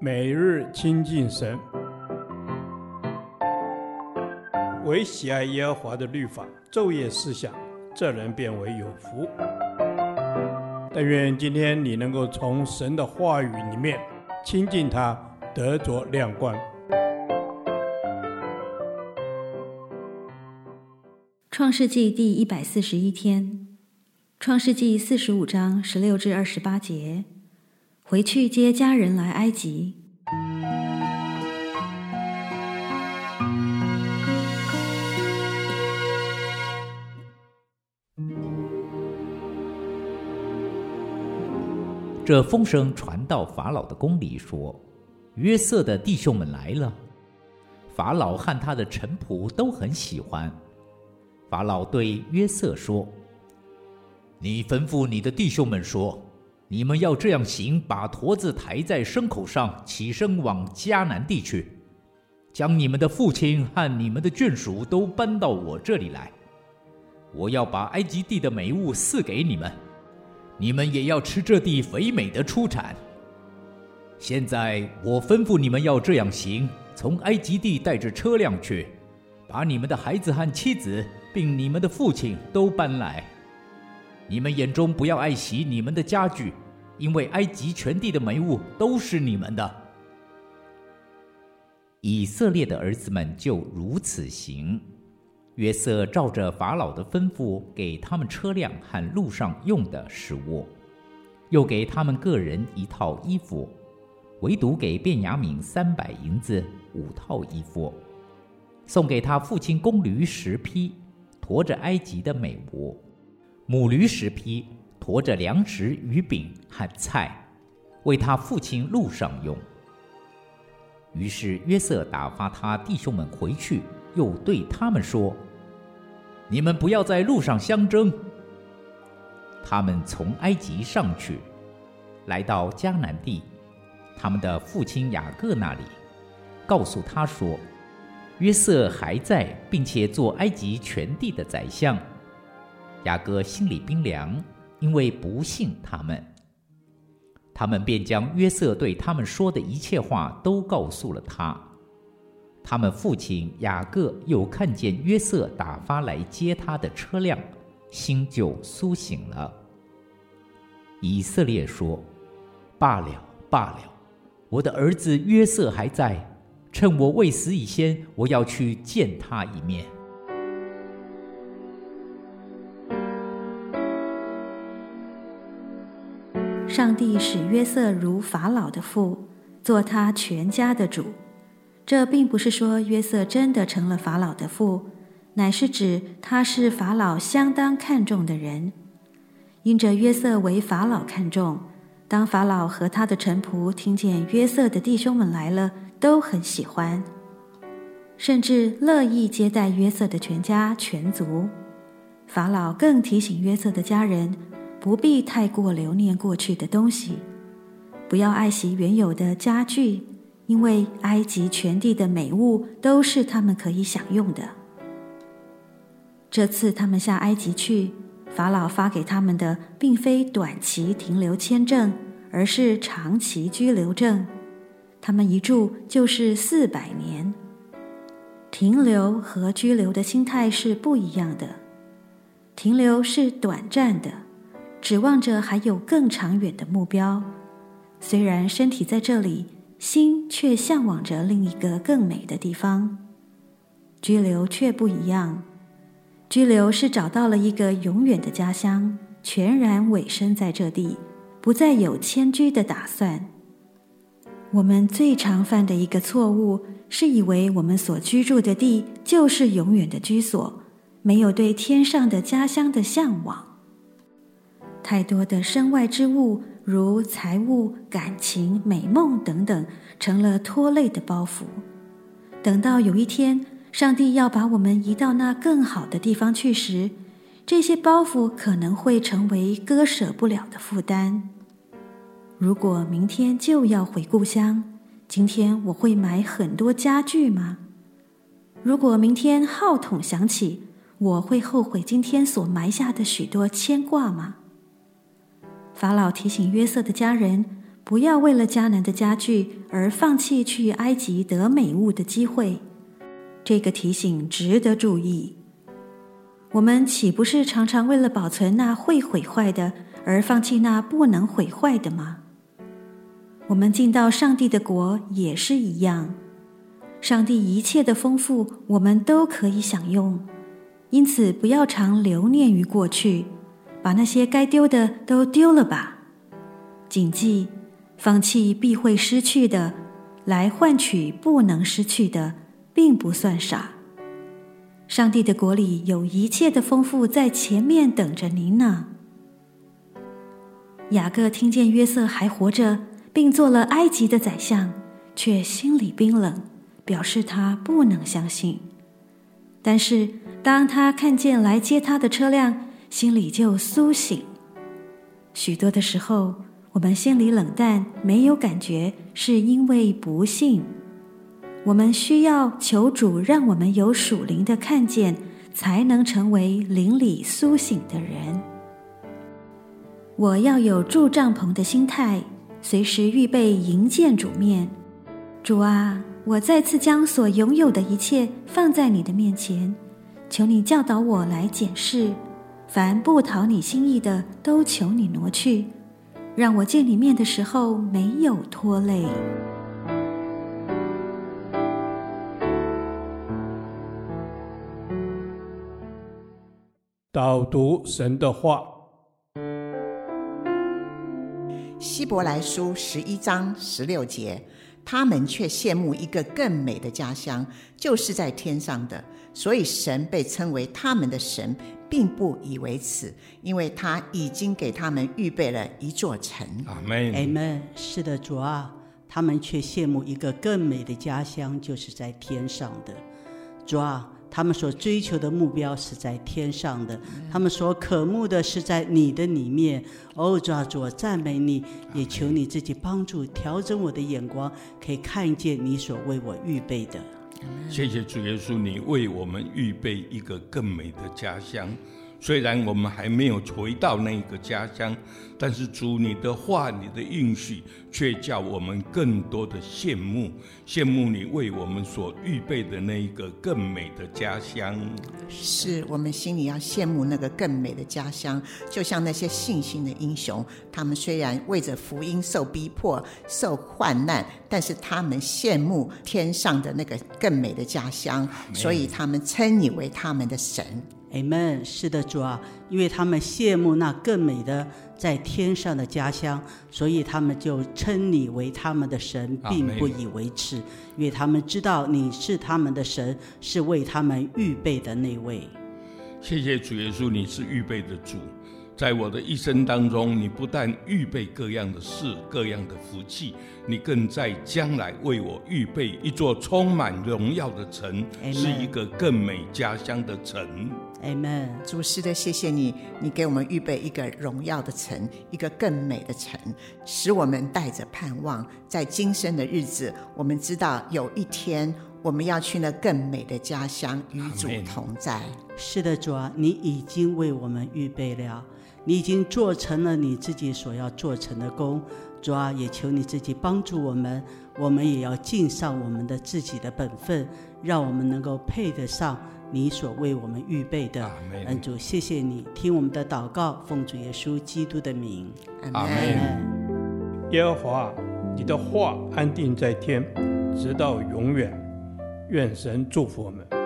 每日亲近神，唯喜爱耶和华的律法，昼夜思想，这人便为有福。但愿今天你能够从神的话语里面亲近他，得着亮光。创世纪第一百四十一天，创世纪四十五章十六至二十八节。回去接家人来埃及。这风声传到法老的宫里，说：“约瑟的弟兄们来了。”法老和他的臣仆都很喜欢。法老对约瑟说：“你吩咐你的弟兄们说。”你们要这样行：把驼子抬在牲口上，起身往迦南地去，将你们的父亲和你们的眷属都搬到我这里来。我要把埃及地的美物赐给你们，你们也要吃这地肥美的出产。现在我吩咐你们要这样行：从埃及地带着车辆去，把你们的孩子和妻子，并你们的父亲都搬来。你们眼中不要爱惜你们的家具，因为埃及全地的美物都是你们的。以色列的儿子们就如此行。约瑟照着法老的吩咐，给他们车辆和路上用的食物，又给他们个人一套衣服，唯独给便雅悯三百银子五套衣服，送给他父亲公驴十匹，驮着埃及的美物。母驴十匹，驮着粮食、鱼饼和菜，为他父亲路上用。于是约瑟打发他弟兄们回去，又对他们说：“你们不要在路上相争。”他们从埃及上去，来到迦南地，他们的父亲雅各那里，告诉他说：“约瑟还在，并且做埃及全地的宰相。”雅各心里冰凉，因为不信他们。他们便将约瑟对他们说的一切话都告诉了他。他们父亲雅各又看见约瑟打发来接他的车辆，心就苏醒了。以色列说：“罢了，罢了，我的儿子约瑟还在，趁我未死以先，我要去见他一面。”上帝使约瑟如法老的父，做他全家的主。这并不是说约瑟真的成了法老的父，乃是指他是法老相当看重的人。因着约瑟为法老看重，当法老和他的臣仆听见约瑟的弟兄们来了，都很喜欢，甚至乐意接待约瑟的全家全族。法老更提醒约瑟的家人。不必太过留念过去的东西，不要爱惜原有的家具，因为埃及全地的美物都是他们可以享用的。这次他们下埃及去，法老发给他们的并非短期停留签证，而是长期居留证。他们一住就是四百年。停留和居留的心态是不一样的，停留是短暂的。指望着还有更长远的目标，虽然身体在这里，心却向往着另一个更美的地方。居留却不一样，居留是找到了一个永远的家乡，全然委身在这地，不再有迁居的打算。我们最常犯的一个错误，是以为我们所居住的地就是永远的居所，没有对天上的家乡的向往。太多的身外之物，如财物、感情、美梦等等，成了拖累的包袱。等到有一天，上帝要把我们移到那更好的地方去时，这些包袱可能会成为割舍不了的负担。如果明天就要回故乡，今天我会买很多家具吗？如果明天号筒响起，我会后悔今天所埋下的许多牵挂吗？法老提醒约瑟的家人，不要为了迦南的家具而放弃去埃及得美物的机会。这个提醒值得注意。我们岂不是常常为了保存那会毁坏的而放弃那不能毁坏的吗？我们进到上帝的国也是一样，上帝一切的丰富我们都可以享用，因此不要常留念于过去，把那些该丢的都丢了吧。谨记。放弃必会失去的，来换取不能失去的，并不算傻。上帝的国里有一切的丰富在前面等着您呢。雅各听见约瑟还活着，并做了埃及的宰相，却心里冰冷，表示他不能相信。但是当他看见来接他的车辆，心里就苏醒。许多的时候，我们心里冷淡，没有感觉，是因为不信。我们需要求主让我们有属灵的看见，才能成为灵里苏醒的人。我要有住帐篷的心态，随时预备迎见主面。主啊，我再次将所拥有的一切放在你的面前，求你教导我来检视，凡不讨你心意的，都求你挪去。让我见你面的时候没有拖累。导读神的话，希伯来书十一章十六节，他们却羡慕一个更美的家乡，就是在天上的，所以神被称为他们的神。并不以为耻，因为他已经给他们预备了一座城。阿门。阿门。是的，主啊，他们却羡慕一个更美的家乡，就是在天上的。主啊，他们所追求的目标是在天上的，他们所渴慕的是在你的里面。哦，主啊，主啊，赞美你，也求你自己帮助调整我的眼光，可以看见你所为我预备的。谢谢主耶稣，你为我们预备一个更美的家乡。虽然我们还没有回到那个家乡，但是主你的话、你的应许，却叫我们更多的羡慕，羡慕你为我们所预备的那一个更美的家乡。是我们心里要羡慕那个更美的家乡，就像那些信心的英雄，他们虽然为着福音受逼迫、受患难，但是他们羡慕天上的那个更美的家乡，所以他们称你为他们的神。Amen。是的，主啊，因为他们羡慕那更美的在天上的家乡，所以他们就称你为他们的神，并不以为耻，因为他们知道你是他们的神，是为他们预备的那位。谢谢主耶稣，你是预备的主。在我的一生当中，你不但预备各样的事、各样的福气，你更在将来为我预备一座充满荣耀的城.是一个更美家乡的城。Amen。主是的，谢谢你，你给我们预备一个荣耀的城，一个更美的城，使我们带着盼望，在今生的日子，我们知道有一天我们要去那更美的家乡与主同在。是的，主啊，你已经为我们预备了。你已经做成了你自己所要做成的工，主啊，也求你自己帮助我们，我们也要尽上我们的自己的本分，让我们能够配得上你所为我们预备的。恩主，谢谢你听我们的祷告，奉主耶稣基督的名。阿门。耶和华，你的话安定在天，直到永远。愿神祝福我们。